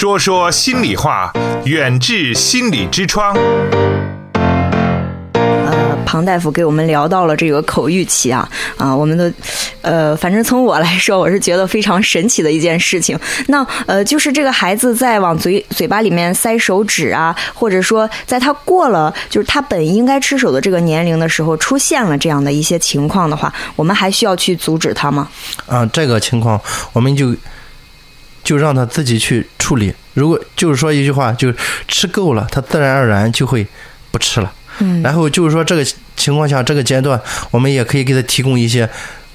说说心里话，远至心理之窗。呃，庞大夫给我们聊到了这个口欲期啊啊，我们的呃，反正从我来说，我是觉得非常神奇的一件事情。那呃，就是这个孩子在往嘴嘴巴里面塞手指啊，或者说在他过了就是他本应该吃手的这个年龄的时候，出现了这样的一些情况的话，我们还需要去阻止他吗？啊，这个情况我们就就让他自己去处理。如果就是说一句话，就吃够了，他自然而然就会不吃了。嗯然后就是说这个情况下，这个阶段我们也可以给他提供一些，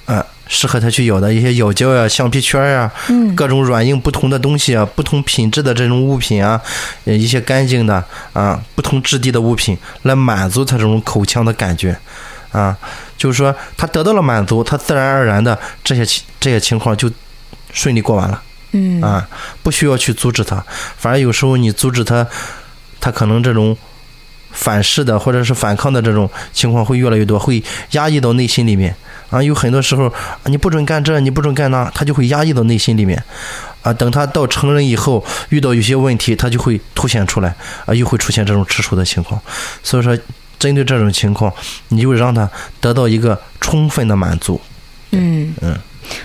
呃，适合他去咬的一些咬胶呀、橡皮圈呀、嗯各种软硬不同的东西啊，不同品质的这种物品啊，呃一些干净的啊，不同质地的物品，来满足他这种口腔的感觉，啊，就是说他得到了满足，他自然而然的这些这些情况就顺利过完了。嗯啊，不需要去阻止他，反而有时候你阻止他，他可能这种反噬的或者是反抗的这种情况会越来越多，会压抑到内心里面啊。有很多时候你不准干这，你不准干那，他就会压抑到内心里面啊。等他到成人以后，遇到有些问题，他就会凸显出来啊，又会出现这种吃醋的情况。所以说，针对这种情况，你就让他得到一个充分的满足。嗯嗯。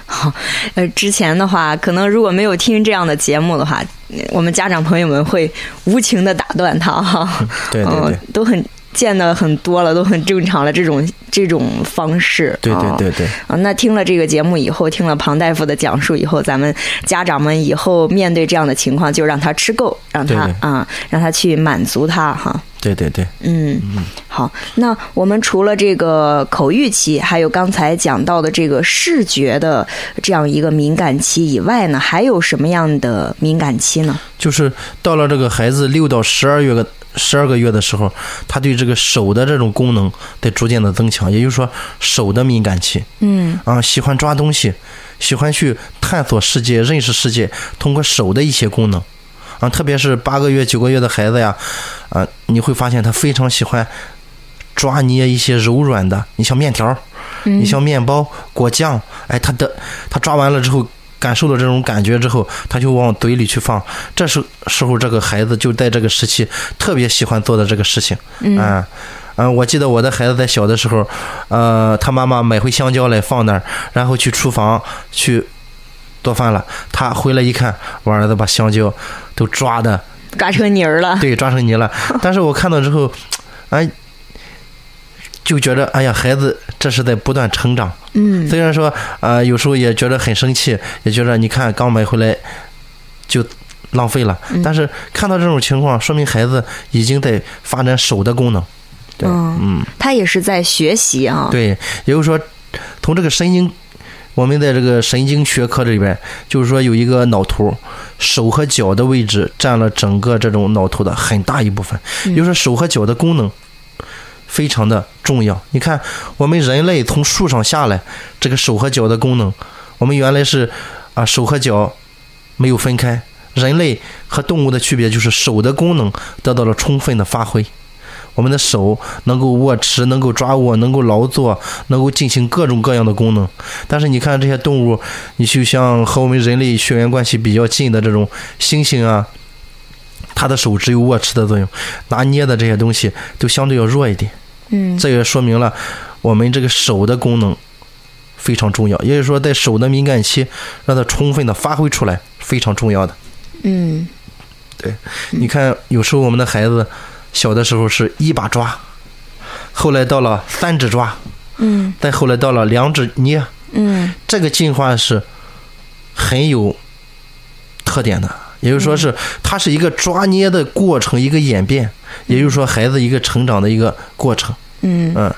好，呃，之前的话，可能如果没有听这样的节目的话，呃我们家长朋友们会无情的打断他哈。对对对嗯，都很见的很多了，都很正常了，这种这种方式。对对啊对对。啊，那听了这个节目以后，听了庞大夫的讲述以后，咱们家长们以后面对这样的情况，就让他吃够，让他啊，让他去满足他哈。对对对，嗯，好，那我们除了这个口欲期，还有刚才讲到的这个视觉的这样一个敏感期以外呢，还有什么样的敏感期呢？就是到了这个孩子六到十二月个十二个月的时候，他对这个手的这种功能在逐渐的增强，也就是说手的敏感期。嗯。啊，喜欢抓东西，喜欢去探索世界、认识世界，通过手的一些功能啊，特别是八个月、九个月的孩子呀，啊，你会发现他非常喜欢抓捏一些柔软的，你像面条，你像面包、果酱，哎，他的他抓完了之后。感受到这种感觉之后，他就往嘴里去放。这时时候，这个孩子就在这个时期特别喜欢做的这个事情。嗯啊，嗯，我记得我的孩子在小的时候，呃，他妈妈买回香蕉来放那儿，然后去厨房去做饭了。他回来一看，我儿子把香蕉都抓的抓成泥儿了。对抓成泥了。但是我看到之后，哎，就觉得哎呀，孩子这是在不断成长。嗯虽然说呃有时候也觉得很生气，也觉得你看刚买回来就浪费了，嗯但是看到这种情况，说明孩子已经在发展手的功能。对，嗯嗯，他也是在学习啊。对，也就是说，从这个神经，我们在这个神经学科里边，就是说有一个脑图，手和脚的位置占了整个这种脑图的很大一部分，也就是说手和脚的功能非常的重要。你看，我们人类从树上下来，这个手和脚的功能，我们原来是啊手和脚没有分开，人类和动物的区别就是手的功能得到了充分的发挥。我们的手能够握持，能够抓握，能够劳作，能够进行各种各样的功能。但是你看这些动物，你就像和我们人类血缘关系比较近的这种猩猩啊，它的手只有握持的作用，拿捏的这些东西都相对要弱一点。嗯这也说明了我们这个手的功能非常重要，也就是说，在手的敏感期让它充分的发挥出来非常重要的。嗯对你看，有时候我们的孩子小的时候是一把抓，后来到了三指抓，嗯再后来到了两指捏，嗯这个进化是很有特点的。也就是说是它是一个抓捏的过程，一个演变，也就是说孩子一个成长的一个过程。嗯嗯，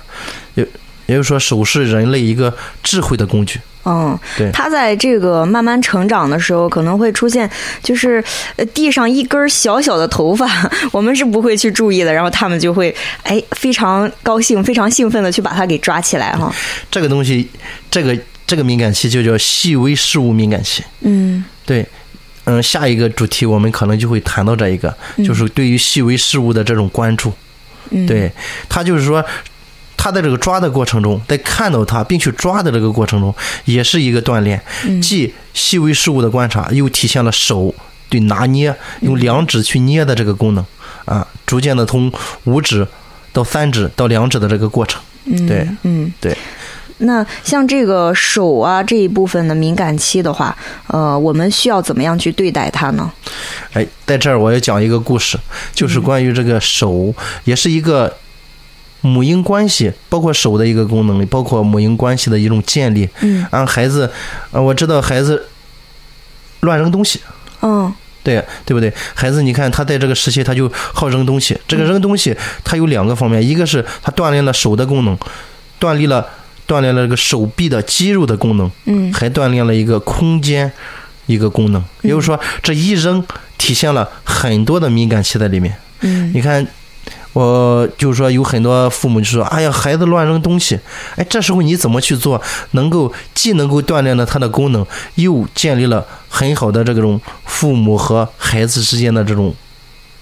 也也就是说手是人类一个智慧的工具。嗯，对他在这个慢慢成长的时候，可能会出现就是呃地上一根小小的头发，我们是不会去注意的，然后他们就会哎非常高兴、非常兴奋的去把它给抓起来哈。这个东西，这个这个敏感期就叫细微事物敏感期。嗯对，嗯，下一个主题我们可能就会谈到这一个，就是对于细微事物的这种关注。嗯，对，它就是说，他在这个抓的过程中，在看到它并去抓的这个过程中，也是一个锻炼，嗯既细微事物的观察，又体现了手对拿捏，用两指去捏的这个功能啊，逐渐的从五指到三指到两指的这个过程。嗯，对，嗯，对。那像这个手啊这一部分的敏感期的话，呃，我们需要怎么样去对待它呢？哎，在这儿我要讲一个故事，就是关于这个手，也是一个母婴关系，包括手的一个功能，包括母婴关系的一种建立。嗯，啊，孩子，呃，我知道孩子乱扔东西。嗯，对对不对？孩子，你看他在这个时期他就好扔东西。这个扔东西，它有两个方面，一个是他锻炼了手的功能，锻炼了锻炼了这个手臂的肌肉的功能，嗯，还锻炼了一个空间一个功能。也就是说，这一扔体现了很多的敏感期在里面。嗯，你看，我就是说有很多父母就说：“哎呀，孩子乱扔东西。”哎，这时候你怎么去做，能够既能够锻炼了他的功能，又建立了很好的这种父母和孩子之间的这种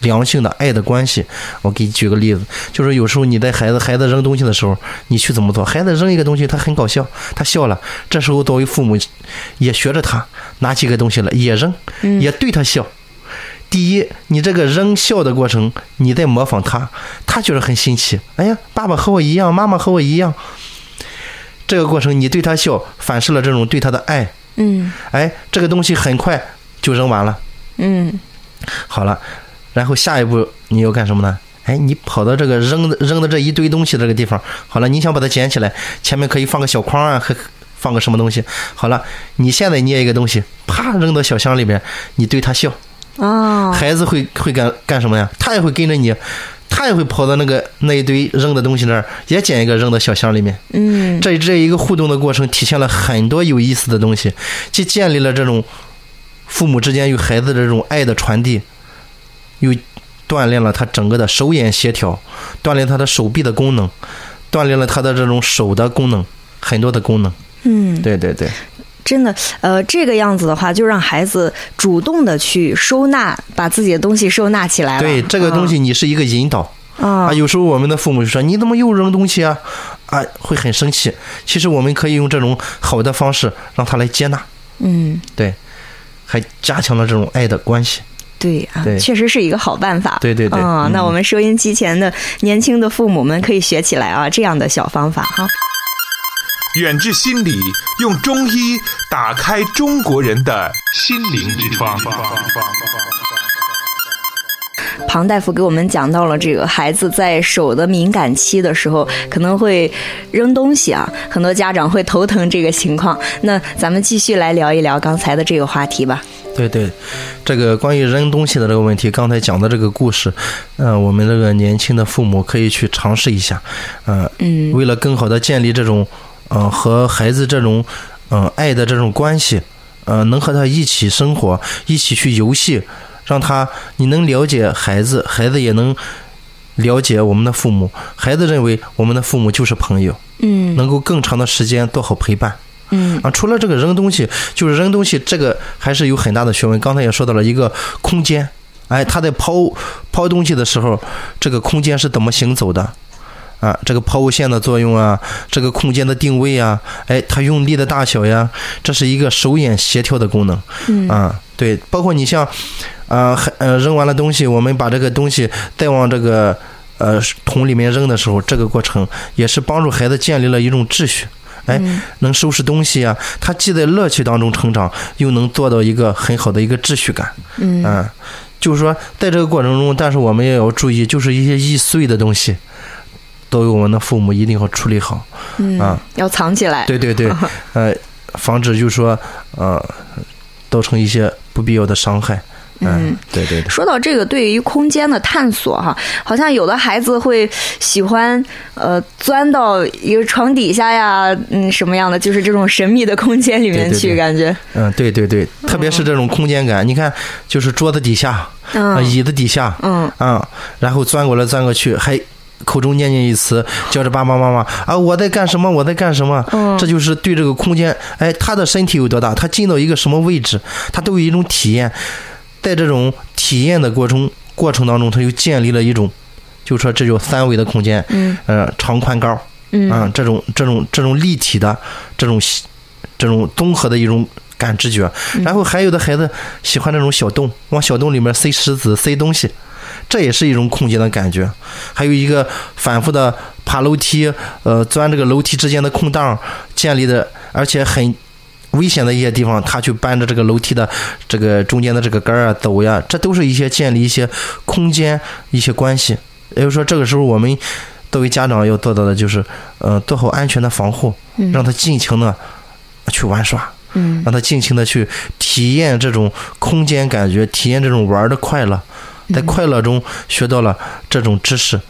良性的爱的关系？我给你举个例子，就是有时候你在孩子孩子扔东西的时候，你去怎么做？孩子扔一个东西，他很搞笑，他笑了。这时候作为父母，也学着他拿起个东西了，也扔，也对他笑。第一，你这个扔笑的过程，你在模仿他，他觉得很新奇。哎呀，爸爸和我一样，妈妈和我一样。这个过程你对他笑，反射了这种对他的爱。嗯哎，这个东西很快就扔完了。嗯好了，然后下一步你要干什么呢？哎，你跑到这个扔的扔的这一堆东西这个地方，好了，你想把它捡起来，前面可以放个小筐啊，和放个什么东西。好了，你现在捏一个东西，啪扔到小箱里边，你对他笑。哦，孩子会会干干什么呀？他也会跟着你，他也会跑到那个那一堆扔的东西那儿，也捡一个扔到小箱里面。嗯这这一个互动的过程，体现了很多有意思的东西，既建立了这种父母之间与孩子的这种爱的传递，又锻炼了他整个的手眼协调，锻炼他的手臂的功能，锻炼了他的这种手的功能，很多的功能。嗯，对对对，真的，呃，这个样子的话，就让孩子主动的去收纳，把自己的东西收纳起来了。对这个东西，你是一个引导。啊啊，，有时候我们的父母就说：“你怎么又扔东西啊？”啊，会很生气。其实我们可以用这种好的方式让他来接纳，嗯，对，还加强了这种爱的关系。对啊，对确实是一个好办法。对对对啊、嗯那我们收音机前的年轻的父母们可以学起来啊，这样的小方法哈。远至心理用中医打开中国人的心灵之窗。庞大夫给我们讲到了这个孩子在手的敏感期的时候，可能会扔东西啊，很多家长会头疼这个情况。那咱们继续来聊一聊刚才的这个话题吧。对对，这个关于扔东西的这个问题，刚才讲的这个故事，嗯、我们这个年轻的父母可以去尝试一下，呃，嗯为了更好的建立这种，呃，和孩子这种，呃，爱的这种关系，呃，能和他一起生活，一起去游戏，让他你能了解孩子，孩子也能了解我们的父母，孩子认为我们的父母就是朋友，嗯能够更长的时间做好陪伴。嗯啊，除了这个扔东西，就是扔东西，这个还是有很大的学问。刚才也说到了一个空间，哎，他在抛抛东西的时候，这个空间是怎么行走的？啊，这个抛物线的作用啊，这个空间的定位啊，哎，它用力的大小呀，这是一个手眼协调的功能。嗯啊，对，包括你像，啊，还呃，扔完了东西，我们把这个东西再往这个呃桶里面扔的时候，这个过程也是帮助孩子建立了一种秩序。哎，嗯能收拾东西啊，他既在乐趣当中成长，又能做到一个很好的一个秩序感。嗯嗯，就是说，在这个过程中，但是我们也要注意，就是一些易碎的东西，都由我们的父母一定要处理好。嗯啊，要藏起来。对对对，呃，防止就是说，呃，造成一些不必要的伤害。嗯，对对对。说到这个，对于空间的探索哈，好像有的孩子会喜欢呃钻到一个床底下呀，嗯，什么样的，就是这种神秘的空间里面去，对对对感觉嗯，对对对，特别是这种空间感，你看，就是桌子底下，啊，嗯椅子底下，嗯啊，然后钻过来钻过去，还口中念念一词，叫着爸爸妈妈啊，我在干什么？我在干什么？嗯这就是对这个空间，哎，他的身体有多大，他进到一个什么位置，他都有一种体验，在这种体验的过程过程当中，他就建立了一种，就说这叫三维的空间，嗯呃，长宽高，嗯啊，这种这种这种立体的这种这种综合的一种感知觉。然后还有的孩子喜欢那种小洞，往小洞里面塞石子、塞东西，这也是一种空间的感觉。还有一个反复的爬楼梯，呃，钻这个楼梯之间的空档建立的，而且很危险的一些地方，他去搬着这个楼梯的这个中间的这个杆儿啊走呀，这都是一些建立一些空间一些关系。也就是说，这个时候我们作为家长要做到的就是，呃，做好安全的防护，让他尽情的去玩耍，嗯让他尽情的去体验这种空间感觉，体验这种玩的快乐，在快乐中学到了这种知识。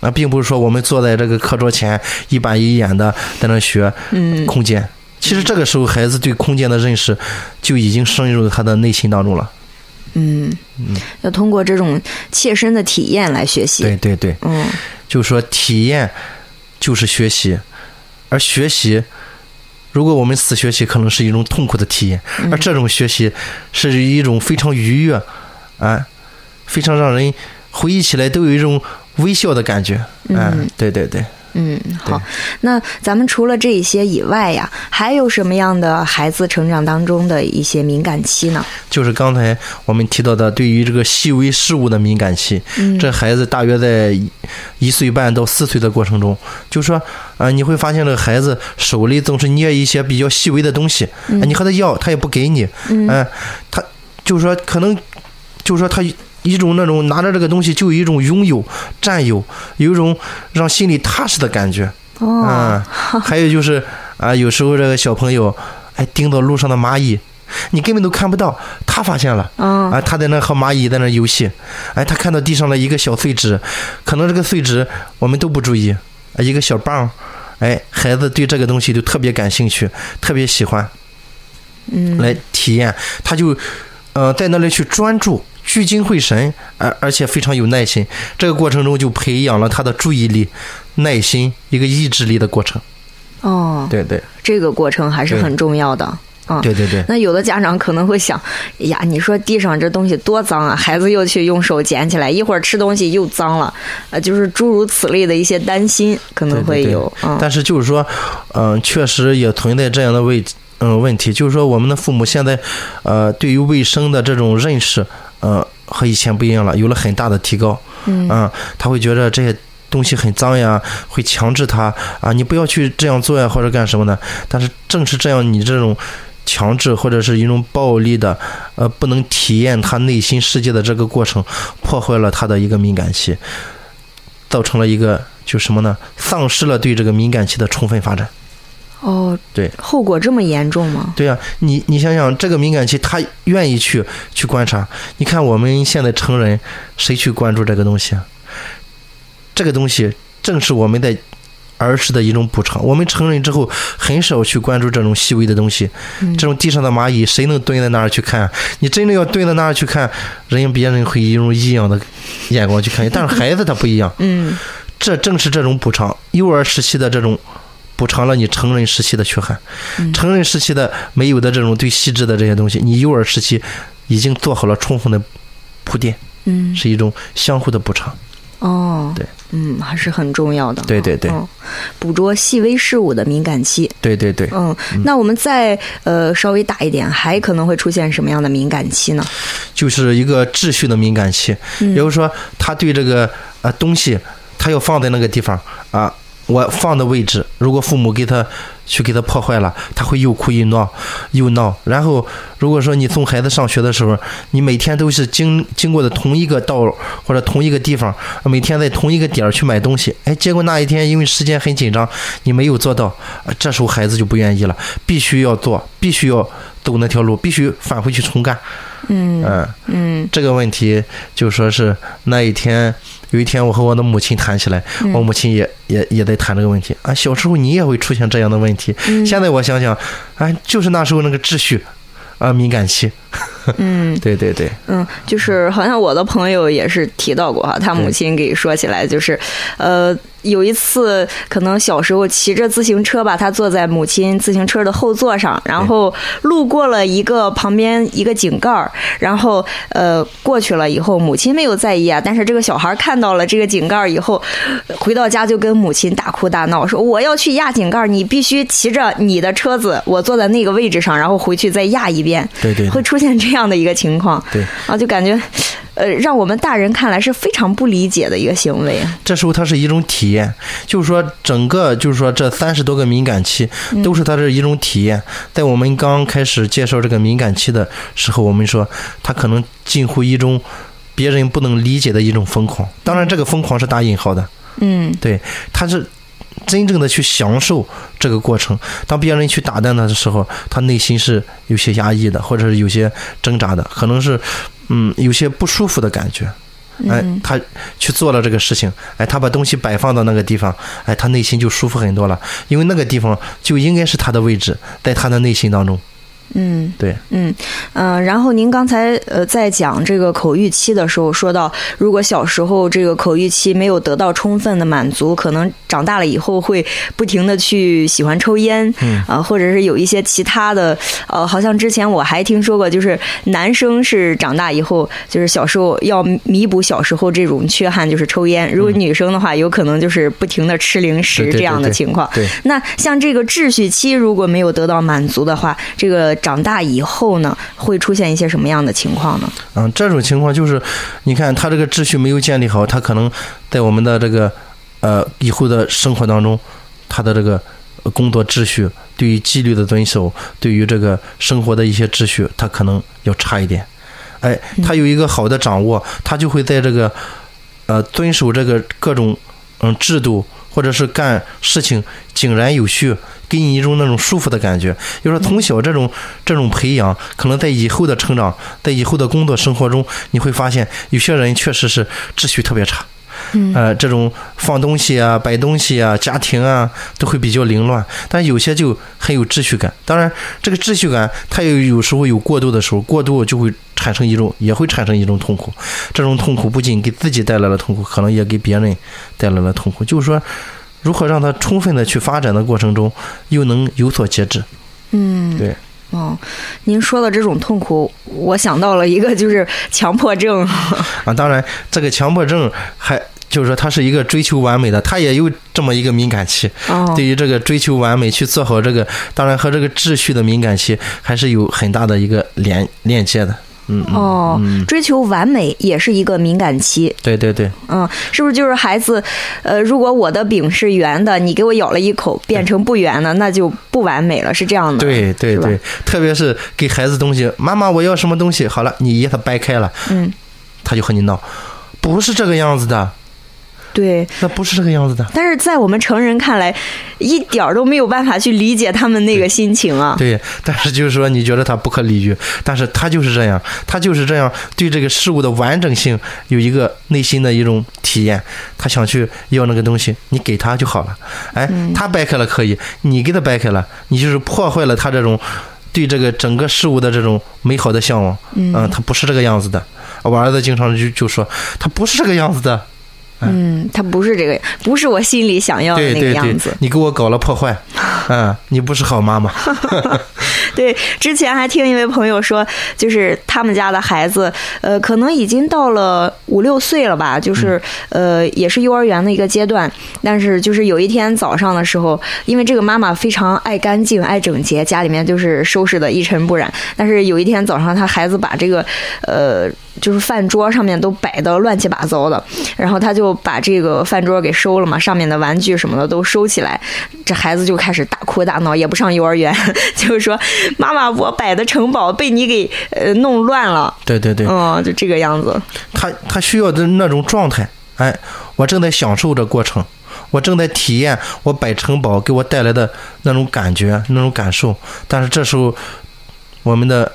啊，并不是说我们坐在这个课桌前一板一眼的在那学嗯空间。其实这个时候，孩子对空间的认识就已经深入他的内心当中了。嗯，要通过这种切身的体验来学习。对对对，嗯就是说体验就是学习，而学习，如果我们死学习，可能是一种痛苦的体验，而这种学习是一种非常愉悦，啊，非常让人回忆起来都有一种微笑的感觉，啊，嗯对对对。嗯，好。那咱们除了这一些以外呀，还有什么样的孩子成长当中的一些敏感期呢？就是刚才我们提到的，对于这个细微事物的敏感期，嗯这孩子大约在一一岁半到四岁的过程中，就说啊、你会发现这个孩子手里总是捏一些比较细微的东西，啊你和他要，他也不给你，嗯哎、他就是说可能就是说他。一种那种拿着这个东西就有一种拥有、占有，有一种让心里踏实的感觉。哦，啊，还有就是啊，有时候这个小朋友哎盯到路上的蚂蚁，你根本都看不到，他发现了。嗯啊，他在那和蚂蚁在那游戏，哎，他看到地上的一个小碎纸，可能这个碎纸我们都不注意，啊一个小棒，哎，孩子对这个东西就特别感兴趣，特别喜欢嗯来体验，他就呃在那里去专注。聚精会神，而而且非常有耐心。这个过程中就培养了他的注意力、耐心、一个意志力的过程。哦，对对这个过程还是很重要的。啊，对对对，那有的家长可能会想，哎呀，你说地上这东西多脏啊，孩子又去用手捡起来，一会儿吃东西又脏了，呃，就是诸如此类的一些担心可能会有。嗯但是就是说，嗯、确实也存在这样的问嗯问题，就是说我们的父母现在，呃，对于卫生的这种认识，呃，和以前不一样了，有了很大的提高。嗯啊、他会觉得这些东西很脏呀，会强制他啊，你不要去这样做呀，或者干什么的。但是正是这样，你这种强制或者是一种暴力的，呃，不能体验他内心世界的这个过程，破坏了他的一个敏感期，造成了一个就什么呢？丧失了对这个敏感期的充分发展。哦，对，后果这么严重吗？对呀、你你想想，这个敏感期，他愿意去去观察。你看我们现在成人，谁去关注这个东西啊？这个东西正是我们在儿时的一种补偿。我们成人之后，很少去关注这种细微的东西。嗯这种地上的蚂蚁，谁能蹲在那儿去看？你真的要蹲在那儿去看，人家别人会以一种异样的眼光去看你。但是孩子他不一样，嗯这正是这种补偿，幼儿时期的这种补偿了你成人时期的缺憾。嗯成人时期的没有的这种对细致的这些东西，你幼儿时期已经做好了充分的铺垫，嗯，是一种相互的补偿。哦，对，嗯，还是很重要的。对对对嗯，捕捉细微事物的敏感期。对对对，嗯，那我们再呃稍微大一点，还可能会出现什么样的敏感期呢？就是一个秩序的敏感期，嗯也就是说，他对这个呃东西，他要放在那个地方啊。我放的位置，如果父母给他去给他破坏了，他会又哭又闹，又闹。然后，如果说你送孩子上学的时候，你每天都是经经过的同一个道路或者同一个地方，每天在同一个点儿去买东西，哎，结果那一天因为时间很紧张，你没有做到，这时候孩子就不愿意了，必须要做，必须要走那条路，必须返回去重干。嗯嗯，嗯。这个问题就说是那一天，有一天我和我的母亲谈起来，嗯。我母亲也也也在谈这个问题。啊。小时候你也会出现这样的问题，嗯。现在我想想，啊，就是那时候那个秩序啊敏感期，嗯。对对对，嗯，就是好像我的朋友也是提到过哈，他母亲给说起来就是，呃，有一次，可能小时候骑着自行车吧，他坐在母亲自行车的后座上，然后路过了一个旁边一个井盖儿，然后呃过去了以后，母亲没有在意啊，但是这个小孩看到了这个井盖儿以后，回到家就跟母亲大哭大闹，说我要去压井盖儿，你必须骑着你的车子，我坐在那个位置上，然后回去再压一遍。对对对会出现这样的一个情况。对啊，就感觉呃，让我们大人看来是非常不理解的一个行为。这时候它是一种体验，就是说整个就是说这三十多个敏感期都是它的一种体验。在我们刚开始介绍这个敏感期的时候，我们说它可能近乎一种别人不能理解的一种疯狂。当然，这个疯狂是打引号的，嗯对，他是真正的去享受这个过程。当别人去打断他的时候，他内心是有些压抑的，或者是有些挣扎的，可能是嗯有些不舒服的感觉。哎嗯，他去做了这个事情，哎，他把东西摆放到那个地方，哎，他内心就舒服很多了，因为那个地方就应该是他的位置，在他的内心当中。嗯。对，嗯嗯、呃然后您刚才呃在讲这个口欲期的时候说到，如果小时候这个口欲期没有得到充分的满足，可能长大了以后会不停的去喜欢抽烟，嗯。啊、或者是有一些其他的，呃，好像之前我还听说过，就是男生是长大以后，就是小时候要弥补小时候这种缺憾，就是抽烟；如果女生的话，有可能就是不停的吃零食这样的对情况。对，那像这个秩序期如果没有得到满足的话，这个长大以后呢，会出现一些什么样的情况呢？嗯，这种情况就是，你看他这个秩序没有建立好，他可能在我们的这个呃以后的生活当中，他的这个呃工作秩序，对于纪律的遵守，对于这个生活的一些秩序，他可能要差一点。哎，他有一个好的掌握，他就会在这个呃遵守这个各种嗯制度，或者是干事情井然有序，给你一种那种舒服的感觉。就是说从小这种这种培养，可能在以后的成长，在以后的工作生活中，你会发现有些人确实是秩序特别差。嗯呃，这种放东西啊、摆东西啊、家庭啊，都会比较凌乱。但有些就很有秩序感。当然，这个秩序感它有有时候有过度的时候，过度就会产生一种，也会产生一种痛苦。这种痛苦不仅给自己带来了痛苦，可能也给别人带来了痛苦。就是说，如何让它充分的去发展的过程中，又能有所节制。嗯，对。哦，您说的这种痛苦，我想到了一个，就是强迫症。啊，当然，这个强迫症还就是说，他是一个追求完美的，他也有这么一个敏感期。哦，对于这个追求完美，去做好这个，当然和这个秩序的敏感期还是有很大的一个连链接的。哦，嗯，追求完美也是一个敏感期。对对对，嗯，是不是就是孩子？呃，如果我的饼是圆的，你给我咬了一口，变成不圆的，那就不完美了，是这样的。对对对，特别是给孩子东西，妈妈我要什么东西，好了，你一给他掰开了，嗯，他就和你闹，不是这个样子的，对。那不是这个样子的。但是在我们成人看来，一点儿都没有办法去理解他们那个心情啊。对，但是就是说，你觉得他不可理喻，但是他就是这样，他就是这样对这个事物的完整性有一个内心的一种体验，他想去要那个东西，你给他就好了。哎，他掰开了可以，你给他掰开了，你就是破坏了他这种对这个整个事物的这种美好的向往。嗯他不是这个样子的。我儿子经常就就说，他不是这个样子的。嗯，他不是这个，不是我心里想要的那个对对对样子。，你给我搞了破坏，嗯，你不是好妈妈。对，之前还听一位朋友说，就是他们家的孩子，呃，可能已经到了五六岁了吧，就是、呃，也是幼儿园的一个阶段。但是就是有一天早上的时候，因为这个妈妈非常爱干净、爱整洁，家里面就是收拾的一尘不染。但是有一天早上，他孩子把这个呃，就是饭桌上面都摆的乱七八糟的，然后他就把这个饭桌给收了嘛，上面的玩具什么的都收起来。这孩子就开始大哭大闹，也不上幼儿园，就是说妈妈，我摆的城堡被你给呃弄乱了，对对对，嗯，就这个样子。他他需要的那种状态，哎，我正在享受这过程，我正在体验我摆城堡给我带来的那种感觉、那种感受。但是这时候，我们的，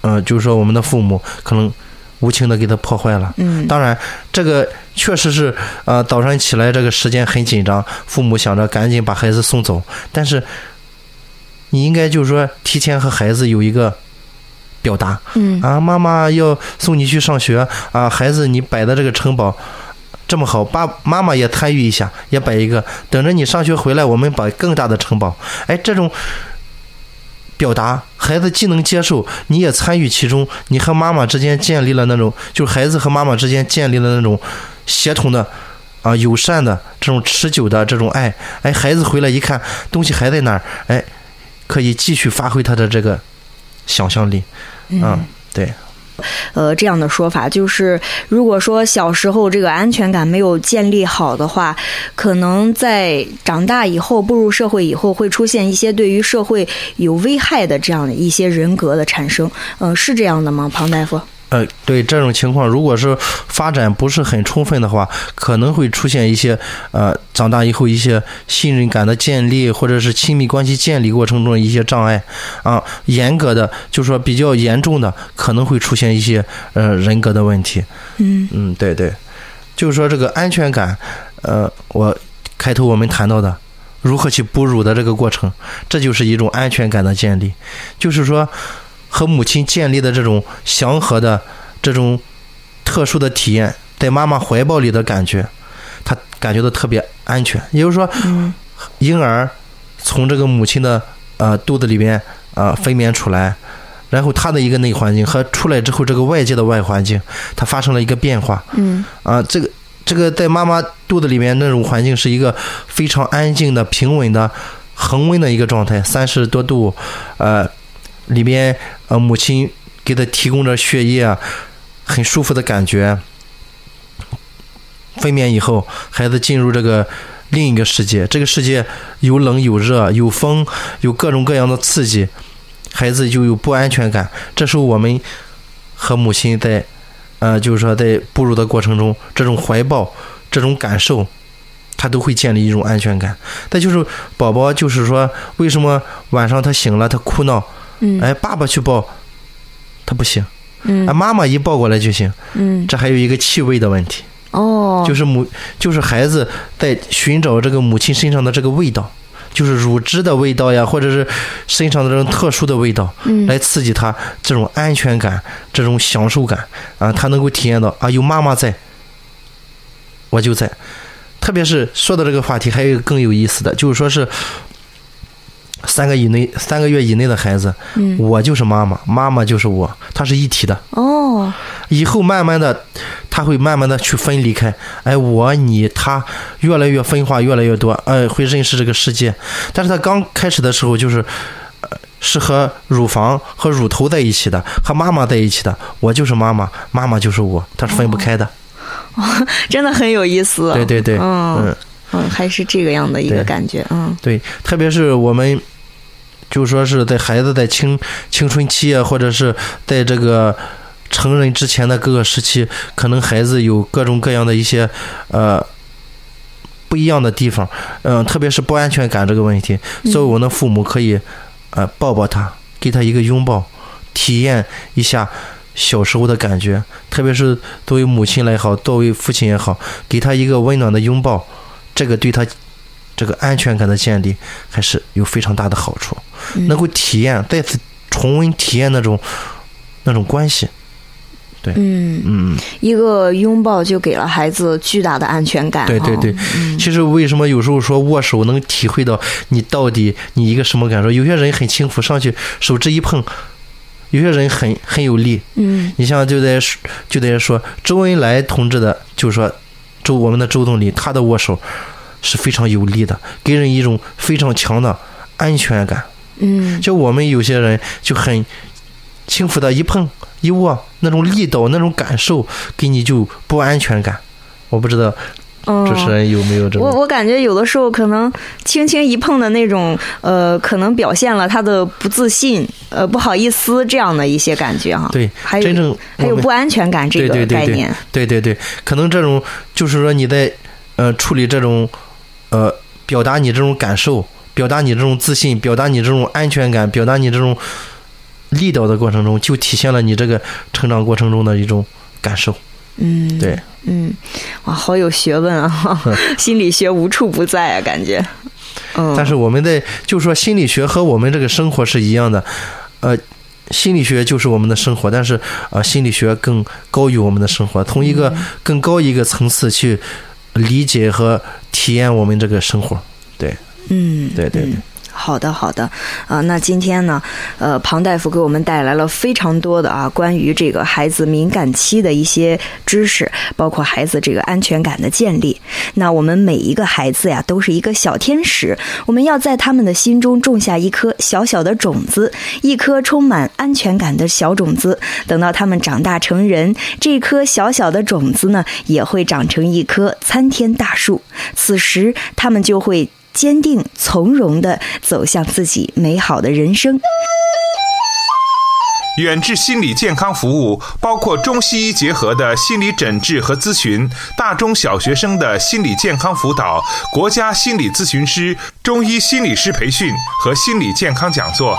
呃，就是说我们的父母可能无情的给他破坏了。嗯当然，这个确实是，呃，早上起来这个时间很紧张，父母想着赶紧把孩子送走，但是你应该就是说提前和孩子有一个表达，嗯啊，妈妈要送你去上学啊，孩子，你摆的这个城堡，这么好，爸妈妈也参与一下，也摆一个，等着你上学回来，我们摆更大的城堡。哎，这种表达，孩子既能接受，你也参与其中，你和妈妈之间建立了那种，就是孩子和妈妈之间建立了那种协同的啊友善的这种持久的这种爱。哎，孩子回来一看，东西还在那儿，哎，可以继续发挥他的这个想象力。嗯，对。呃，这样的说法就是，如果说小时候这个安全感没有建立好的话，可能在长大以后步入社会以后，会出现一些对于社会有危害的这样的一些人格的产生。嗯，是这样的吗，庞大夫？呃，对这种情况，如果是发展不是很充分的话，可能会出现一些呃，长大以后一些信任感的建立，或者是亲密关系建立过程中的一些障碍啊。严格的，就是说比较严重的，可能会出现一些呃人格的问题。嗯嗯，对对，就是说这个安全感，呃，我开头我们谈到的如何去哺乳的这个过程，这就是一种安全感的建立，就是说。和母亲建立的这种祥和的、这种特殊的体验，在妈妈怀抱里的感觉，他感觉到特别安全。也就是说，婴儿从这个母亲的呃肚子里边啊分娩出来，然后他的一个内环境和出来之后这个外界的外环境，它发生了一个变化。嗯。啊，这个这个在妈妈肚子里面那种环境是一个非常安静的、平稳的、恒温的一个状态，三十多度，呃。里边呃，母亲给他提供着血液，很舒服的感觉。分娩以后，孩子进入这个另一个世界，这个世界有冷有热，有风，有各种各样的刺激，孩子就有不安全感。这时候，我们和母亲在呃，就是说在哺乳的过程中，这种怀抱、这种感受，他都会建立一种安全感。再就是宝宝，就是说为什么晚上他醒了，他哭闹？嗯，哎，爸爸去抱，他不行。嗯，啊，妈妈一抱过来就行。嗯，这还有一个气味的问题。哦，就是母，就是孩子在寻找这个母亲身上的这个味道，就是乳汁的味道呀，或者是身上的这种特殊的味道，嗯，来刺激他这种安全感、这种享受感啊，他能够体验到啊，有妈妈在，我就在。特别是说到这个话题，还有一个更有意思的，就是说是。三个以内，三个月以内的孩子，我就是妈妈，妈妈就是我，它是一体的。哦，以后慢慢的，他会慢慢的去分离开，哎，我你他越来越分化越来越多，哎，会认识这个世界。但是他刚开始的时候，就是是和乳房和乳头在一起的，和妈妈在一起的，我就是妈妈，妈妈就是我，它是分不开的。哦，真的很有意思。对对对，嗯。嗯，还是这个样的一个感觉，嗯，对，特别是我们，就说是在孩子在青青春期啊，或者是在这个成人之前的各个时期，可能孩子有各种各样的一些呃不一样的地方，嗯，特别是不安全感这个问题，作为我们的父母可以呃抱抱他，给他一个拥抱，体验一下小时候的感觉，特别是作为母亲来好，作为父亲也好，给他一个温暖的拥抱。这个对他这个安全感的建立还是有非常大的好处，能够体验再次重温体验那种那种关系。对，嗯嗯，一个拥抱就给了孩子巨大的安全感。对对对，其实为什么有时候说握手能体会到你到底你一个什么感受？有些人很轻浮，上去手指一碰；有些人很很有力。嗯，你像就在就在说周恩来同志的，就是说。周我们的周总理，他的握手是非常有力的，给人一种非常强的安全感。嗯，就我们有些人就很轻浮的一碰一握，那种力道、那种感受，给你就不安全感。我不知道。主持人有没有这种？我我感觉有的时候可能轻轻一碰的那种，呃，可能表现了他的不自信，呃，不好意思这样的一些感觉哈。对，还有真正还有不安全感这个概念。对对对，可能这种就是说你在呃处理这种呃表达你这种感受，表达你这种自信，表达你这种安全感，表达你这种力道的过程中，就体现了你这个成长过程中的一种感受。嗯，对，嗯，哇，好有学问啊！心理学无处不在啊，感觉。嗯。但是我们的就说心理学和我们这个生活是一样的，呃，心理学就是我们的生活，但是呃，心理学更高于我们的生活，从一个更高一个层次去理解和体验我们这个生活。对，嗯，对对对。好的，好的，啊，那今天呢，呃，庞大夫给我们带来了非常多的啊，关于这个孩子敏感期的一些知识，包括孩子这个安全感的建立。那我们每一个孩子呀，都是一个小天使，我们要在他们的心中种下一颗小小的种子，一颗充满安全感的小种子。等到他们长大成人，这颗小小的种子呢，也会长成一棵参天大树。此时，他们就会。坚定从容地走向自己美好的人生。远志心理健康服务包括中西医结合的心理诊治和咨询，大中小学生的心理健康辅导，国家心理咨询师、中医心理师培训和心理健康讲座。